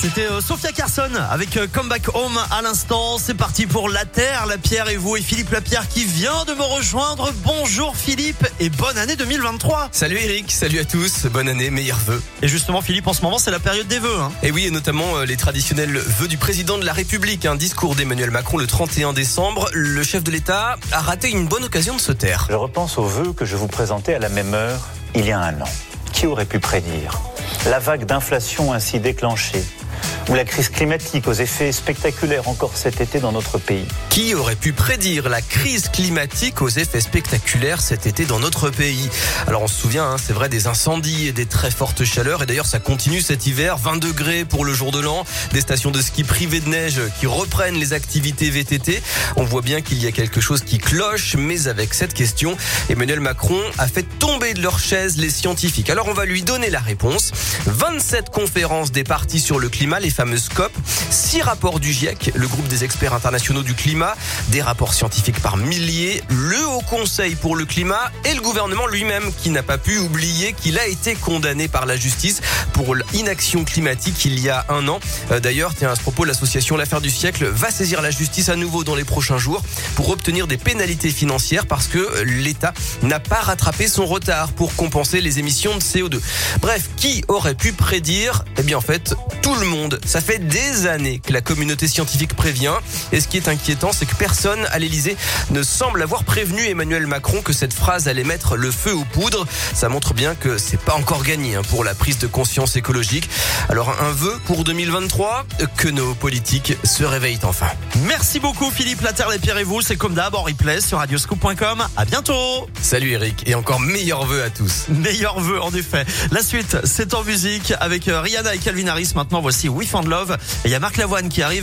C'était euh, Sophia Carson avec euh, Comeback Home à l'instant. C'est parti pour La Terre, La Pierre et vous et Philippe Lapierre qui vient de me rejoindre. Bonjour Philippe et bonne année 2023. Salut Eric, salut à tous, bonne année, meilleurs vœux. Et justement Philippe, en ce moment c'est la période des vœux. Hein. Et oui, et notamment euh, les traditionnels vœux du président de la République. Un discours d'Emmanuel Macron le 31 décembre. Le chef de l'État a raté une bonne occasion de se taire. Je repense aux vœux que je vous présentais à la même heure il y a un an. Qui aurait pu prédire? La vague d'inflation ainsi déclenchée ou la crise climatique aux effets spectaculaires encore cet été dans notre pays. Qui aurait pu prédire la crise climatique aux effets spectaculaires cet été dans notre pays? Alors on se souvient, hein, c'est vrai, des incendies et des très fortes chaleurs. Et d'ailleurs, ça continue cet hiver. 20 degrés pour le jour de l'an. Des stations de ski privées de neige qui reprennent les activités VTT. On voit bien qu'il y a quelque chose qui cloche. Mais avec cette question, Emmanuel Macron a fait tomber de leur chaise les scientifiques. Alors on va lui donner la réponse. 27 conférences des partis sur le climat, les COP, six rapports du GIEC, le groupe des experts internationaux du climat, des rapports scientifiques par milliers, le Haut Conseil pour le climat et le gouvernement lui-même qui n'a pas pu oublier qu'il a été condamné par la justice pour l'inaction climatique il y a un an. Euh, d'ailleurs, tiens, à ce propos, l'association L'affaire du siècle va saisir la justice à nouveau dans les prochains jours pour obtenir des pénalités financières parce que l'État n'a pas rattrapé son retard pour compenser les émissions de CO2. Bref, qui aurait pu prédire? Eh bien, en fait, tout le monde. Ça fait des années que la communauté scientifique prévient. Et ce qui est inquiétant, c'est que personne à l'Elysée ne semble avoir prévenu Emmanuel Macron que cette phrase allait mettre le feu aux poudres. Ça montre bien que c'est pas encore gagné hein, pour la prise de conscience écologique. Alors un vœu pour 2023, que nos politiques se réveillent enfin. Merci beaucoup Philippe La Terre, les pierres et vous. C'est comme d'hab en replay sur radioscoop.com. À bientôt. Salut Eric et encore meilleurs vœux à tous. Meilleurs vœux en effet. La suite, c'est en musique avec euh, Rihanna et Calvin Harris. Maintenant, voici Love. Et il y a Marc Lavoine qui arrive.